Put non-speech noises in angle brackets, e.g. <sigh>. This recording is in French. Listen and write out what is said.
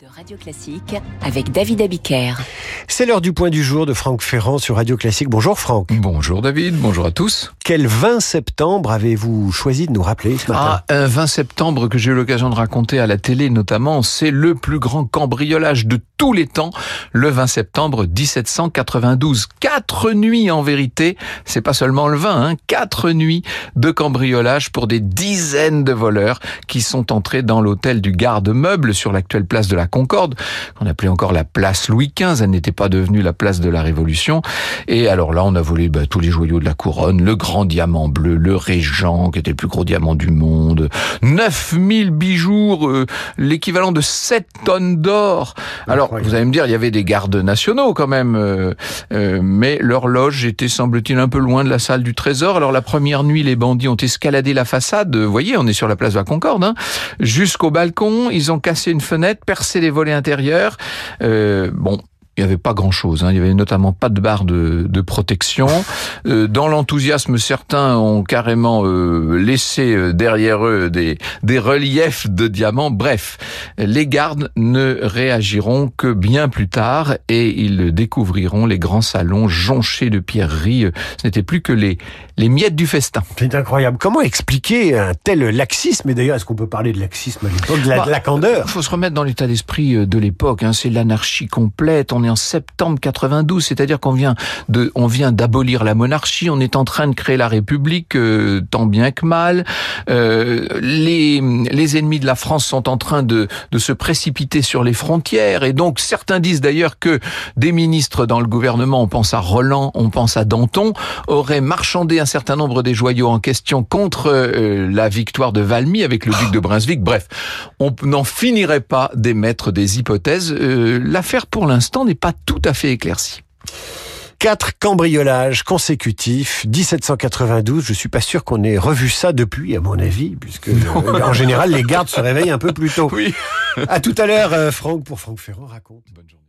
de Radio Classique avec David Abiker. C'est l'heure du point du jour de Franck Ferrand sur Radio Classique. Bonjour Franck. Bonjour David, bonjour à tous. Quel 20 septembre avez-vous choisi de nous rappeler ce matin? Ah, un 20 septembre que j'ai eu l'occasion de raconter à la télé notamment, c'est le plus grand cambriolage de tous les temps, le 20 septembre 1792. Quatre nuits en vérité, c'est pas seulement le 20, hein, quatre nuits de cambriolage pour des dizaines de voleurs qui sont entrés dans l'hôtel du garde-meuble sur l'actuelle place de la Concorde, qu'on appelait encore la place Louis XV, elle n'était pas devenue la place de la Révolution. Et alors là, on a volé bah, tous les joyaux de la couronne, le grand diamant bleu, le régent, qui était le plus gros diamant du monde, 9000 bijoux, euh, l'équivalent de 7 tonnes d'or. Alors, vous allez me dire, il y avait des gardes nationaux quand même, euh, euh, mais l'horloge était, semble-t-il, un peu loin de la salle du trésor. Alors la première nuit, les bandits ont escaladé la façade, vous voyez, on est sur la place de la Concorde, hein, jusqu'au balcon, ils ont cassé une fenêtre, percé les volets intérieurs. Euh, bon, il n'y avait pas grand-chose. Hein. Il y avait notamment pas de barre de, de protection. Euh, dans l'enthousiasme, certains ont carrément euh, laissé euh, derrière eux des, des reliefs de diamants. Bref, les gardes ne réagiront que bien plus tard et ils découvriront les grands salons jonchés de pierreries. Ce n'était plus que les, les miettes du festin. C'est incroyable. Comment expliquer un tel laxisme? Et d'ailleurs, est-ce qu'on peut parler de laxisme à l'époque, de la, Bah, de la candeur? Il faut se remettre dans l'état d'esprit de l'époque. Hein. C'est l'anarchie complète. On est en septembre 92, c'est-à-dire qu'on vient de, on vient d'abolir la monarchie. On est en train de créer la République, euh, tant bien que mal. Euh, les, les ennemis de la France sont en train de, de se précipiter sur les frontières. Et donc, certains disent d'ailleurs que des ministres dans le gouvernement, on pense à Roland, on pense à Danton, auraient marchandé un certain nombre des joyaux en question contre euh, la victoire de Valmy avec le duc de Brunswick. Bref, on n'en finirait pas d'émettre des hypothèses. Euh, L'affaire, pour l'instant, n'est pas tout à fait éclaircie. Quatre cambriolages consécutifs, 1792. Je suis pas sûr qu'on ait revu ça depuis, à mon avis, puisque <laughs> euh, en général les gardes se réveillent un peu plus tôt. Oui. À tout à l'heure, euh, Franck pour Franck Ferrand raconte. Bonne journée.